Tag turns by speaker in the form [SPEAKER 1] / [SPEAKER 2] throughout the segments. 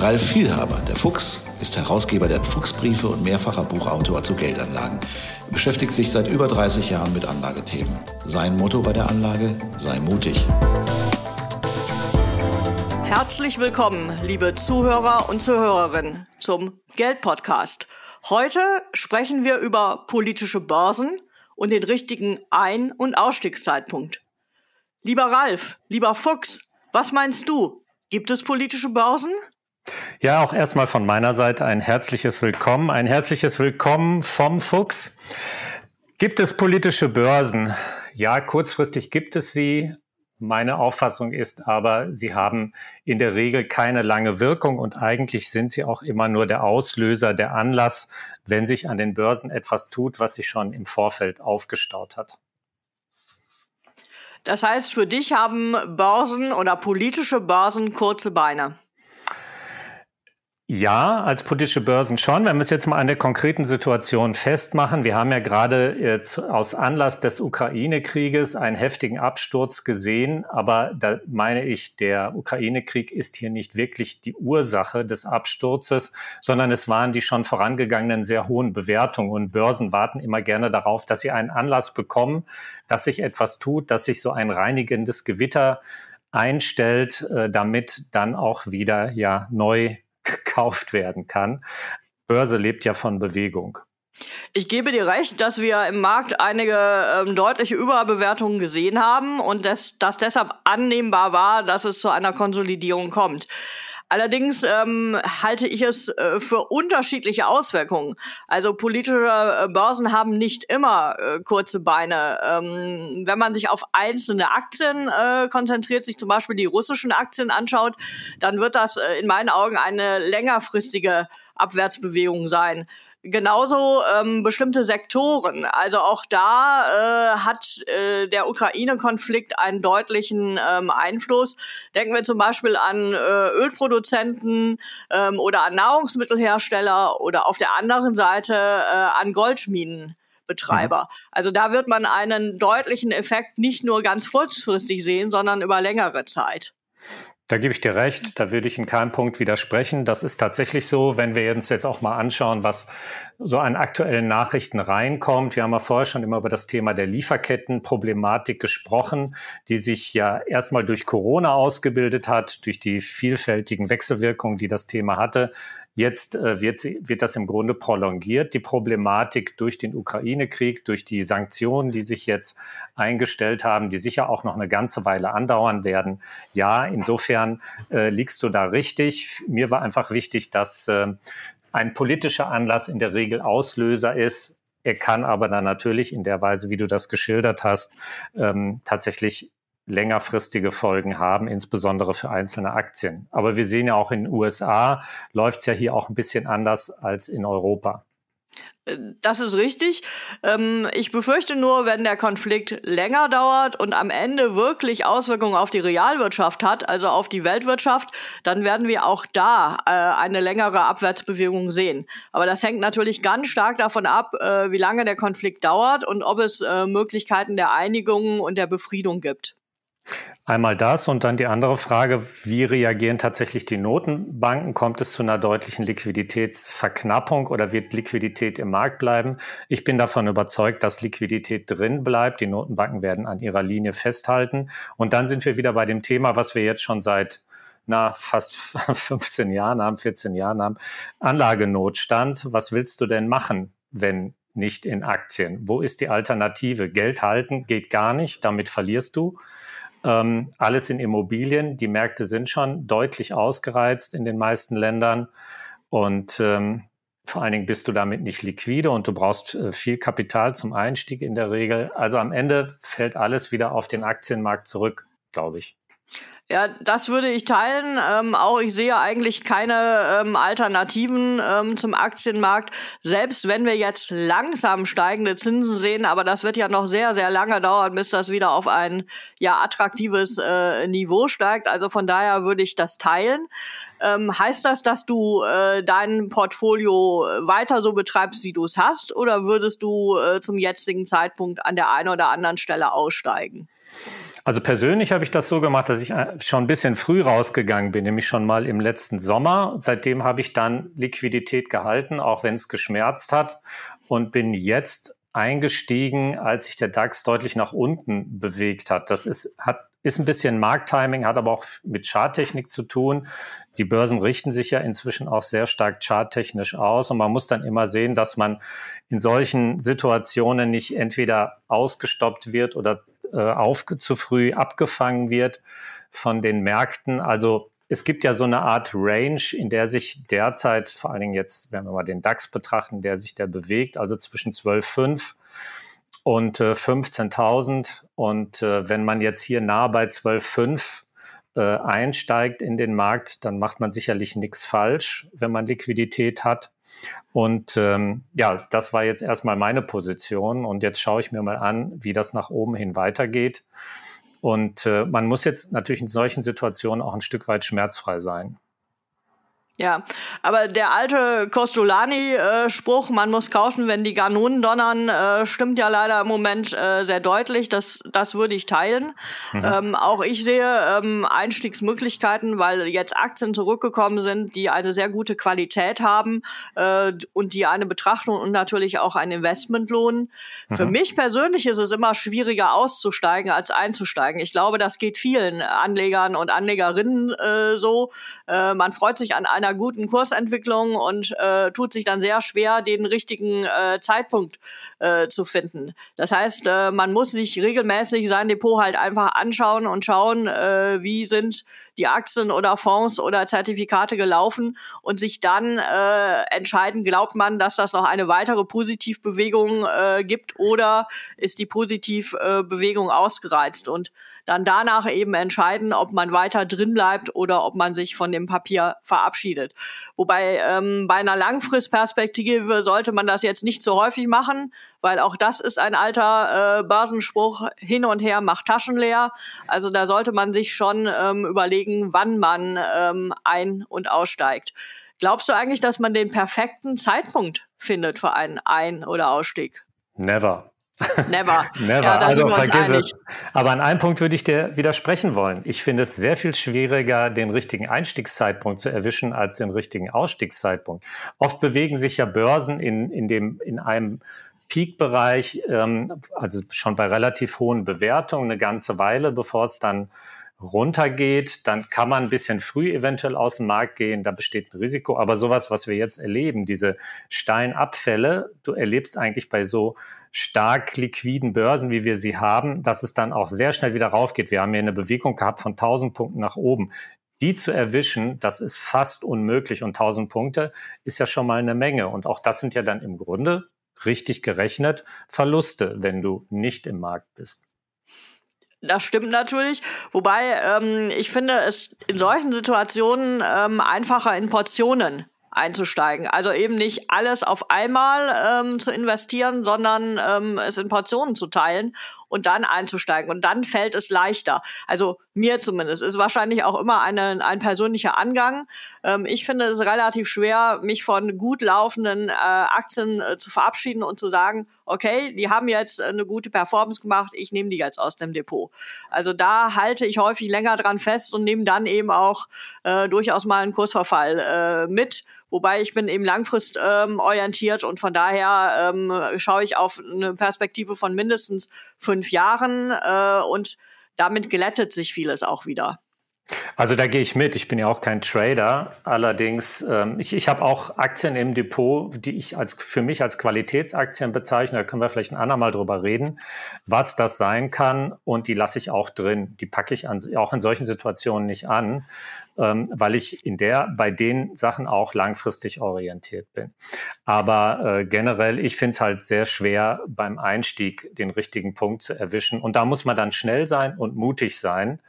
[SPEAKER 1] Ralf Vielhaber, der Fuchs, ist Herausgeber der Fuchsbriefe und mehrfacher Buchautor zu Geldanlagen. Er beschäftigt sich seit über 30 Jahren mit Anlagethemen. Sein Motto bei der Anlage, sei mutig.
[SPEAKER 2] Herzlich willkommen, liebe Zuhörer und Zuhörerinnen, zum Geldpodcast. Heute sprechen wir über politische Börsen und den richtigen Ein- und Ausstiegszeitpunkt. Lieber Ralf, lieber Fuchs, was meinst du? Gibt es politische Börsen?
[SPEAKER 3] Ja, auch erstmal von meiner Seite ein herzliches Willkommen, ein herzliches Willkommen vom Fuchs. Gibt es politische Börsen? Ja, kurzfristig gibt es sie. Meine Auffassung ist aber, sie haben in der Regel keine lange Wirkung und eigentlich sind sie auch immer nur der Auslöser, der Anlass, wenn sich an den Börsen etwas tut, was sich schon im Vorfeld aufgestaut hat.
[SPEAKER 2] Das heißt, für dich haben Börsen oder politische Börsen kurze Beine.
[SPEAKER 3] Ja, als politische Börsen schon. Wenn wir es jetzt mal an der konkreten Situation festmachen, wir haben ja gerade äh, aus Anlass des Ukraine-Krieges einen heftigen Absturz gesehen, aber da meine ich, der Ukraine-Krieg ist hier nicht wirklich die Ursache des Absturzes, sondern es waren die schon vorangegangenen sehr hohen Bewertungen und Börsen warten immer gerne darauf, dass sie einen Anlass bekommen, dass sich etwas tut, dass sich so ein reinigendes Gewitter einstellt, äh, damit dann auch wieder ja neu gekauft werden kann. Börse lebt ja von Bewegung.
[SPEAKER 2] Ich gebe dir recht, dass wir im Markt einige ähm, deutliche Überbewertungen gesehen haben und dass das deshalb annehmbar war, dass es zu einer Konsolidierung kommt. Allerdings ähm, halte ich es äh, für unterschiedliche Auswirkungen. Also politische äh, Börsen haben nicht immer äh, kurze Beine. Ähm, wenn man sich auf einzelne Aktien äh, konzentriert, sich zum Beispiel die russischen Aktien anschaut, dann wird das äh, in meinen Augen eine längerfristige Abwärtsbewegung sein. Genauso ähm, bestimmte Sektoren. Also auch da äh, hat äh, der Ukraine-Konflikt einen deutlichen ähm, Einfluss. Denken wir zum Beispiel an äh, Ölproduzenten ähm, oder an Nahrungsmittelhersteller oder auf der anderen Seite äh, an Goldminenbetreiber. Mhm. Also da wird man einen deutlichen Effekt nicht nur ganz kurzfristig sehen, sondern über längere Zeit.
[SPEAKER 3] Da gebe ich dir recht, da würde ich in keinem Punkt widersprechen. Das ist tatsächlich so, wenn wir uns jetzt auch mal anschauen, was so an aktuellen Nachrichten reinkommt. Wir haben ja vorher schon immer über das Thema der Lieferkettenproblematik gesprochen, die sich ja erstmal durch Corona ausgebildet hat, durch die vielfältigen Wechselwirkungen, die das Thema hatte. Jetzt äh, wird, sie, wird das im Grunde prolongiert, die Problematik durch den Ukraine-Krieg, durch die Sanktionen, die sich jetzt eingestellt haben, die sicher auch noch eine ganze Weile andauern werden. Ja, insofern äh, liegst du da richtig. Mir war einfach wichtig, dass äh, ein politischer Anlass in der Regel Auslöser ist. Er kann aber dann natürlich in der Weise, wie du das geschildert hast, ähm, tatsächlich längerfristige Folgen haben, insbesondere für einzelne Aktien. Aber wir sehen ja auch in den USA läuft es ja hier auch ein bisschen anders als in Europa.
[SPEAKER 2] Das ist richtig. Ähm, ich befürchte nur, wenn der Konflikt länger dauert und am Ende wirklich Auswirkungen auf die Realwirtschaft hat, also auf die Weltwirtschaft, dann werden wir auch da äh, eine längere Abwärtsbewegung sehen. Aber das hängt natürlich ganz stark davon ab, äh, wie lange der Konflikt dauert und ob es äh, Möglichkeiten der Einigung und der Befriedung gibt.
[SPEAKER 3] Einmal das und dann die andere Frage, wie reagieren tatsächlich die Notenbanken? Kommt es zu einer deutlichen Liquiditätsverknappung oder wird Liquidität im Markt bleiben? Ich bin davon überzeugt, dass Liquidität drin bleibt. Die Notenbanken werden an ihrer Linie festhalten. Und dann sind wir wieder bei dem Thema, was wir jetzt schon seit na, fast 15 Jahren haben, 14 Jahren haben, Anlagenotstand. Was willst du denn machen, wenn nicht in Aktien? Wo ist die Alternative? Geld halten geht gar nicht, damit verlierst du. Ähm, alles in Immobilien. Die Märkte sind schon deutlich ausgereizt in den meisten Ländern. Und ähm, vor allen Dingen bist du damit nicht liquide und du brauchst äh, viel Kapital zum Einstieg in der Regel. Also am Ende fällt alles wieder auf den Aktienmarkt zurück, glaube ich.
[SPEAKER 2] Ja, das würde ich teilen. Ähm, auch ich sehe eigentlich keine ähm, Alternativen ähm, zum Aktienmarkt, selbst wenn wir jetzt langsam steigende Zinsen sehen. Aber das wird ja noch sehr, sehr lange dauern, bis das wieder auf ein ja attraktives äh, Niveau steigt. Also von daher würde ich das teilen. Ähm, heißt das, dass du äh, dein Portfolio weiter so betreibst, wie du es hast, oder würdest du äh, zum jetzigen Zeitpunkt an der einen oder anderen Stelle aussteigen?
[SPEAKER 3] Also persönlich habe ich das so gemacht, dass ich äh, schon ein bisschen früh rausgegangen bin, nämlich schon mal im letzten Sommer. Seitdem habe ich dann Liquidität gehalten, auch wenn es geschmerzt hat und bin jetzt eingestiegen, als sich der DAX deutlich nach unten bewegt hat. Das ist, hat, ist ein bisschen Markttiming, hat aber auch mit Charttechnik zu tun. Die Börsen richten sich ja inzwischen auch sehr stark charttechnisch aus und man muss dann immer sehen, dass man in solchen Situationen nicht entweder ausgestoppt wird oder auf, zu früh abgefangen wird von den Märkten. Also es gibt ja so eine Art Range, in der sich derzeit, vor allen Dingen jetzt, wenn wir mal den DAX betrachten, der sich der bewegt, also zwischen 12,5 und äh, 15.000. Und äh, wenn man jetzt hier nah bei 12,5 äh, einsteigt in den Markt, dann macht man sicherlich nichts falsch, wenn man Liquidität hat. Und ähm, ja, das war jetzt erstmal meine Position. Und jetzt schaue ich mir mal an, wie das nach oben hin weitergeht. Und äh, man muss jetzt natürlich in solchen Situationen auch ein Stück weit schmerzfrei sein.
[SPEAKER 2] Ja, aber der alte Costolani-Spruch, man muss kaufen, wenn die Ganonen donnern, äh, stimmt ja leider im Moment äh, sehr deutlich. Das, das würde ich teilen. Mhm. Ähm, auch ich sehe ähm, Einstiegsmöglichkeiten, weil jetzt Aktien zurückgekommen sind, die eine sehr gute Qualität haben äh, und die eine Betrachtung und natürlich auch ein Investment lohnen. Mhm. Für mich persönlich ist es immer schwieriger auszusteigen als einzusteigen. Ich glaube, das geht vielen Anlegern und Anlegerinnen äh, so. Äh, man freut sich an einer einer guten Kursentwicklung und äh, tut sich dann sehr schwer, den richtigen äh, Zeitpunkt äh, zu finden. Das heißt, äh, man muss sich regelmäßig sein Depot halt einfach anschauen und schauen, äh, wie sind die Aktien oder Fonds oder Zertifikate gelaufen und sich dann äh, entscheiden, glaubt man, dass das noch eine weitere Positivbewegung äh, gibt oder ist die Positivbewegung ausgereizt und dann danach eben entscheiden, ob man weiter drin bleibt oder ob man sich von dem Papier verabschiedet. Wobei ähm, bei einer Langfristperspektive sollte man das jetzt nicht so häufig machen, weil auch das ist ein alter äh, Börsenspruch, hin und her macht Taschen leer. Also da sollte man sich schon ähm, überlegen, wann man ähm, ein- und aussteigt. Glaubst du eigentlich, dass man den perfekten Zeitpunkt findet für einen Ein- oder Ausstieg?
[SPEAKER 3] Never.
[SPEAKER 2] Never.
[SPEAKER 3] Never. Ja, also vergiss es. Aber an einem Punkt würde ich dir widersprechen wollen. Ich finde es sehr viel schwieriger, den richtigen Einstiegszeitpunkt zu erwischen, als den richtigen Ausstiegszeitpunkt. Oft bewegen sich ja Börsen in, in, dem, in einem Peak-Bereich, ähm, also schon bei relativ hohen Bewertungen, eine ganze Weile, bevor es dann runtergeht, dann kann man ein bisschen früh eventuell aus dem Markt gehen, da besteht ein Risiko. Aber sowas, was wir jetzt erleben, diese steilen Abfälle, du erlebst eigentlich bei so stark liquiden Börsen, wie wir sie haben, dass es dann auch sehr schnell wieder raufgeht. Wir haben hier eine Bewegung gehabt von 1000 Punkten nach oben. Die zu erwischen, das ist fast unmöglich. Und 1000 Punkte ist ja schon mal eine Menge. Und auch das sind ja dann im Grunde richtig gerechnet Verluste, wenn du nicht im Markt bist.
[SPEAKER 2] Das stimmt natürlich. Wobei ähm, ich finde es in solchen Situationen ähm, einfacher in Portionen einzusteigen. Also eben nicht alles auf einmal ähm, zu investieren, sondern ähm, es in Portionen zu teilen und dann einzusteigen. Und dann fällt es leichter. Also mir zumindest. Ist wahrscheinlich auch immer eine, ein persönlicher Angang. Ähm, ich finde es relativ schwer, mich von gut laufenden äh, Aktien äh, zu verabschieden und zu sagen, okay, die haben jetzt eine gute Performance gemacht, ich nehme die jetzt aus dem Depot. Also da halte ich häufig länger dran fest und nehme dann eben auch äh, durchaus mal einen Kursverfall äh, mit. Wobei ich bin eben langfrist ähm, orientiert und von daher ähm, schaue ich auf eine Perspektive von mindestens fünf Jahren äh, und damit glättet sich vieles auch wieder.
[SPEAKER 3] Also da gehe ich mit. Ich bin ja auch kein Trader. Allerdings, ähm, ich, ich habe auch Aktien im Depot, die ich als für mich als Qualitätsaktien bezeichne. Da können wir vielleicht ein andermal drüber reden, was das sein kann. Und die lasse ich auch drin. Die packe ich an, auch in solchen Situationen nicht an. Ähm, weil ich in der bei den Sachen auch langfristig orientiert bin. Aber äh, generell, ich finde es halt sehr schwer beim Einstieg den richtigen Punkt zu erwischen. Und da muss man dann schnell sein und mutig sein.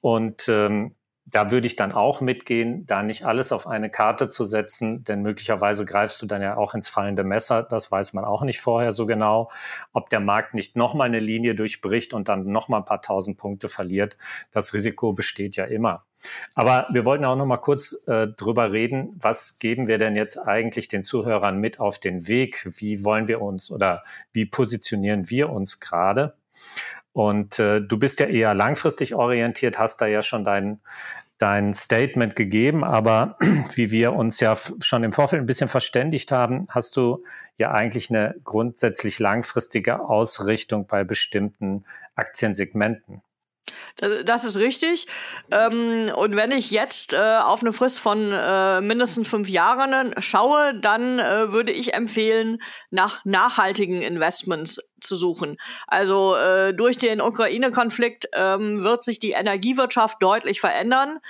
[SPEAKER 3] Und ähm, da würde ich dann auch mitgehen, da nicht alles auf eine Karte zu setzen, denn möglicherweise greifst du dann ja auch ins fallende Messer. Das weiß man auch nicht vorher so genau, ob der Markt nicht nochmal eine Linie durchbricht und dann nochmal ein paar tausend Punkte verliert. Das Risiko besteht ja immer. Aber wir wollten auch nochmal kurz äh, drüber reden, was geben wir denn jetzt eigentlich den Zuhörern mit auf den Weg? Wie wollen wir uns oder wie positionieren wir uns gerade? Und äh, du bist ja eher langfristig orientiert, hast da ja schon dein, dein Statement gegeben, aber wie wir uns ja schon im Vorfeld ein bisschen verständigt haben, hast du ja eigentlich eine grundsätzlich langfristige Ausrichtung bei bestimmten Aktiensegmenten.
[SPEAKER 2] Das ist richtig. Ähm, und wenn ich jetzt äh, auf eine Frist von äh, mindestens fünf Jahren schaue, dann äh, würde ich empfehlen, nach nachhaltigen Investments zu suchen. Also durch den Ukraine-Konflikt ähm, wird sich die Energiewirtschaft deutlich verändern.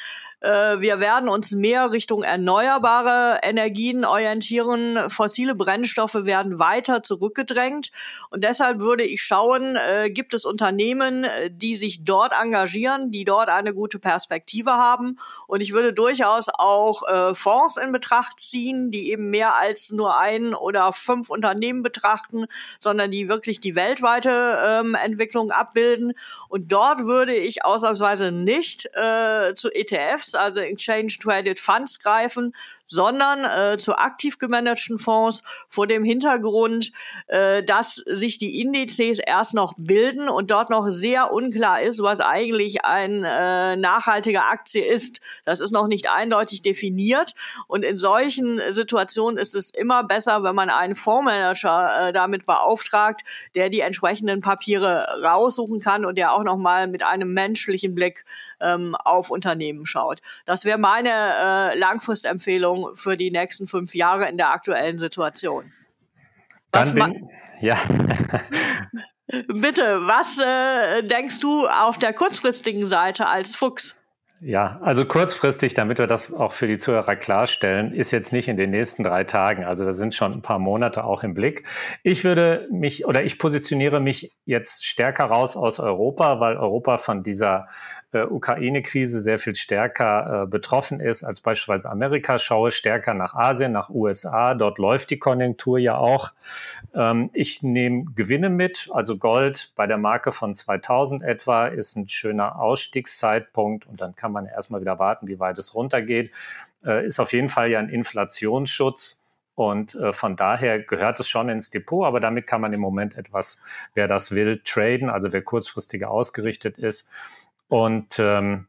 [SPEAKER 2] Äh, wir werden uns mehr Richtung erneuerbare Energien orientieren. Fossile Brennstoffe werden weiter zurückgedrängt. Und deshalb würde ich schauen, äh, gibt es Unternehmen, äh, die sich dort engagieren, die dort eine gute Perspektive haben. Und ich würde durchaus auch Fonds in Betracht ziehen, die eben mehr als nur ein oder fünf Unternehmen betrachten, sondern die wirklich die weltweite ähm, Entwicklung abbilden. Und dort würde ich ausnahmsweise nicht äh, zu ETFs also Exchange Traded Funds greifen, sondern äh, zu aktiv gemanagten Fonds vor dem Hintergrund, äh, dass sich die Indizes erst noch bilden und dort noch sehr unklar ist, was eigentlich ein äh, nachhaltiger Aktie ist. Das ist noch nicht eindeutig definiert und in solchen Situationen ist es immer besser, wenn man einen Fondsmanager äh, damit beauftragt, der die entsprechenden Papiere raussuchen kann und der auch noch mal mit einem menschlichen Blick ähm, auf Unternehmen schaut. Das wäre meine äh, Langfristempfehlung für die nächsten fünf Jahre in der aktuellen Situation.
[SPEAKER 3] Dann bin, ja.
[SPEAKER 2] Bitte, was äh, denkst du auf der kurzfristigen Seite als Fuchs?
[SPEAKER 3] Ja, also kurzfristig, damit wir das auch für die Zuhörer klarstellen, ist jetzt nicht in den nächsten drei Tagen. Also da sind schon ein paar Monate auch im Blick. Ich würde mich oder ich positioniere mich jetzt stärker raus aus Europa, weil Europa von dieser Ukraine-Krise sehr viel stärker äh, betroffen ist als beispielsweise Amerika. Schaue stärker nach Asien, nach USA. Dort läuft die Konjunktur ja auch. Ähm, ich nehme Gewinne mit. Also Gold bei der Marke von 2000 etwa ist ein schöner Ausstiegszeitpunkt und dann kann man erstmal wieder warten, wie weit es runtergeht. Äh, ist auf jeden Fall ja ein Inflationsschutz. Und äh, von daher gehört es schon ins Depot, aber damit kann man im Moment etwas, wer das will, traden, also wer kurzfristiger ausgerichtet ist. Und ähm,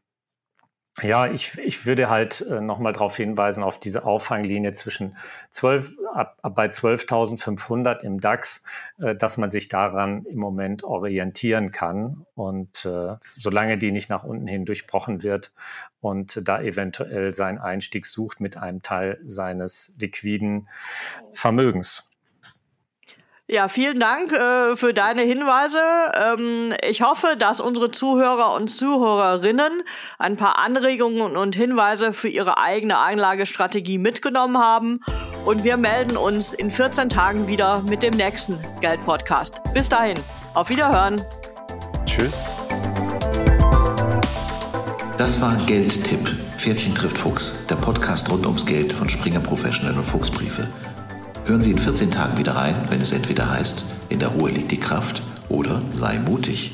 [SPEAKER 3] ja, ich, ich würde halt äh, nochmal darauf hinweisen, auf diese Auffanglinie zwischen 12, ab, ab bei 12.500 im DAX, äh, dass man sich daran im Moment orientieren kann. Und äh, solange die nicht nach unten hin durchbrochen wird und da eventuell seinen Einstieg sucht mit einem Teil seines liquiden Vermögens.
[SPEAKER 2] Ja, vielen Dank äh, für deine Hinweise. Ähm, ich hoffe, dass unsere Zuhörer und Zuhörerinnen ein paar Anregungen und Hinweise für ihre eigene Anlagestrategie mitgenommen haben. Und wir melden uns in 14 Tagen wieder mit dem nächsten Geld-Podcast. Bis dahin, auf Wiederhören.
[SPEAKER 3] Tschüss.
[SPEAKER 1] Das war Geldtipp. Pferdchen trifft Fuchs, der Podcast rund ums Geld von Springer Professional und Fuchsbriefe. Hören Sie in 14 Tagen wieder rein, wenn es entweder heißt, in der Ruhe liegt die Kraft oder sei mutig.